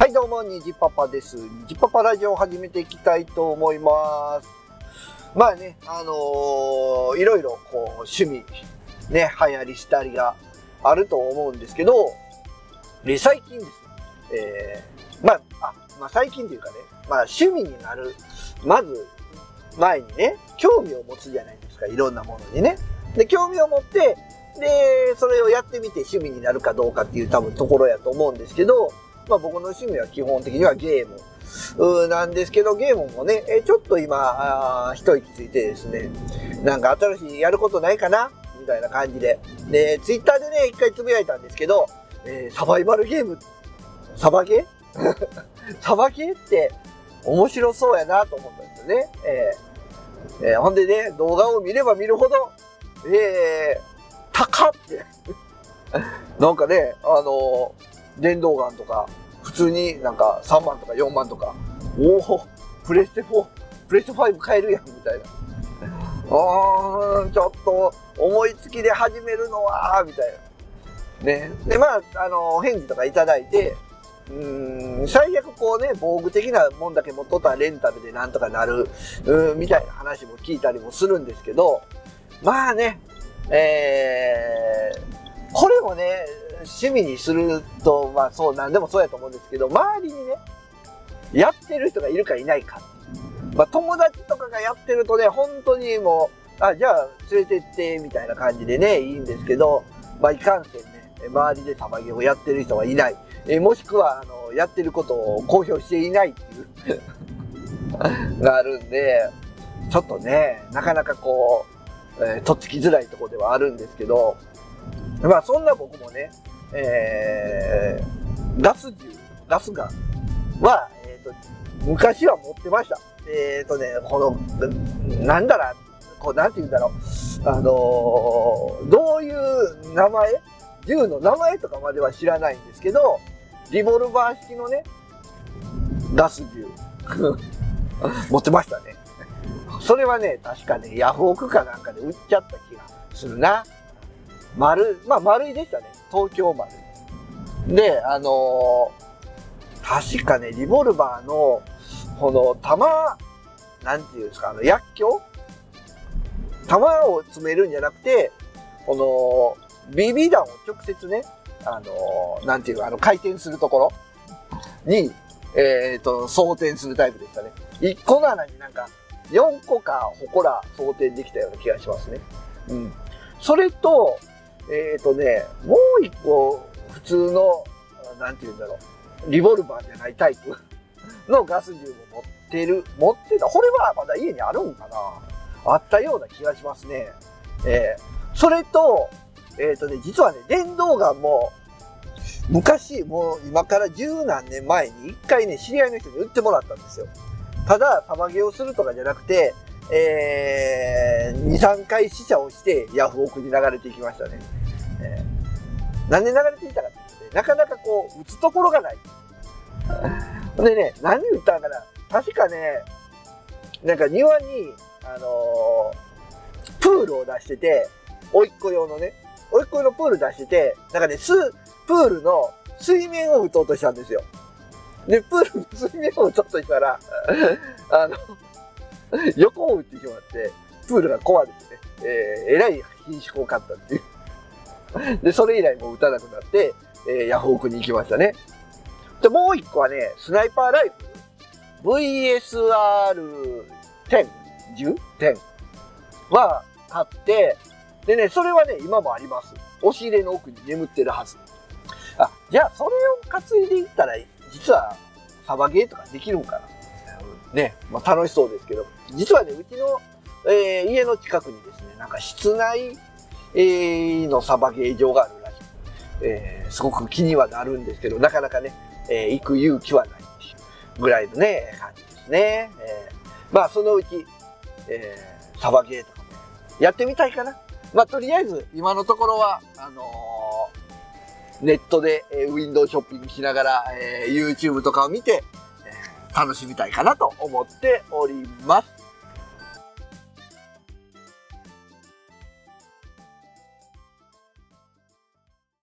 はい、どうも、にじパパです。にじパパラジオを始めていきたいと思います。まあね、あのーいろいろこう、趣味、ね、流行りしたりがあると思うんですけど、で最近ですね、えー、まあ、あ、まあ最近というかね、まあ趣味になる、まず、前にね、興味を持つじゃないですか、いろんなものにね。で、興味を持って、で、それをやってみて趣味になるかどうかっていう多分ところやと思うんですけど、まあ僕の趣味は基本的にはゲームなんですけど、ゲームもね、えちょっと今、あ一息ついてですね、なんか新しいやることないかな？みたいな感じで。で、ツイッターでね、一回つぶやいたんですけど、えーサバイバルゲーム、サバゲー？サバゲって面白そうやなと思ったんですよね。えーえーほんでね、動画を見れば見るほど、えー、高って。なんかね、あのー電動ガンとか、普通になんか3万とか4万とか、おお、プレステ4、プレステ5買えるやん、みたいな。あー、ちょっと思いつきで始めるのは、みたいな。ね。で、まあ、あの、返事とかいただいて、うーん、最悪こうね、防具的なもんだけ持っとったらレンタルでなんとかなる、うんみたいな話も聞いたりもするんですけど、まあね、えー、これもね、趣味にすると、まあそう、なんでもそうやと思うんですけど、周りにね、やってる人がいるかいないか。まあ友達とかがやってるとね、本当にもう、あ、じゃあ連れてって、みたいな感じでね、いいんですけど、まあいかんせんね、周りでサバゲーをやってる人はいない。えもしくは、あの、やってることを公表していないっていう、があるんで、ちょっとね、なかなかこう、えーとっつきづらいとこではあるんですけど、まあそんな僕もね、えー、ガス銃、ガスガンは、えっ、と、昔は持ってました。えっ、とね、この、なんだら、こう、なんて言うんだろう。あのどういう名前？銃の名前とかまでは知らないんですけど、リボルバー式のね、ガス銃、持ってましたね。それはね、確かね、ヤフオクかなんかで売っちゃった気がするな。丸、まあ丸いでしたね。東京丸。で、あのー確かね、リボルバーの、この弾、なんていうんですか、あの、薬莢？弾を詰めるんじゃなくて、この、BB 弾を直接ね、あのーなんていうか、あの、回転するところ？に、えっ、と、装填するタイプでしたね。1個の穴になんか、4個か、ほこら装填できたような気がしますね。うん。それと、えっ、とね、もう一個、普通の、なんて言うんだろう、リボルバーじゃないタイプ のガス銃も持ってる、持ってた。これはまだ家にあるんかなあったような気がしますね。えーそれと、えっ、とね、実はね、電動ガンも、昔、もう今から十何年前に一回ね、知り合いの人に売ってもらったんですよ。ただ、サバゲをするとかじゃなくて、えー、2、3回試写をして、ヤフオクに流れていきましたね。えー、なんで流れていたかっていうとね、なかなかこう、打つところがない。でね、何打ったんかな確かね、なんか庭に、あのープールを出してて、甥っ子用のね、甥っ子用のプール出してて、なんかね、ス、プールの水面を打とうとしたんですよ。で、プールの水面を打とうとしたら、あの、横を打ってしまって、プールが壊れてね、えーえらい品種を買ったっていう。で、それ以来もう打たなくなって、えーヤフオクに行きましたね。で、もう一個はね、スナイパーライフル VSR10、10? 10は買って、でね、それはね、今もあります。押し入れの奥に眠ってるはず。あ、じゃあそれを担いでいったら、実はサバゲーとかできるんかな。ね、まあ楽しそうですけど。実はね、うちの、えー家の近くにですね、なんか室内、のサバゲー場があるらしい。えーすごく気にはなるんですけど、なかなかね、えー行く勇気はないっていうぐらいのね、感じですね。えーまあそのうち、えーサバゲーとかもやってみたいかな。まあとりあえず、今のところは、あのーネットで、えーウィンドウショッピングしながら、えー YouTube とかを見て、えー楽しみたいかなと思っております。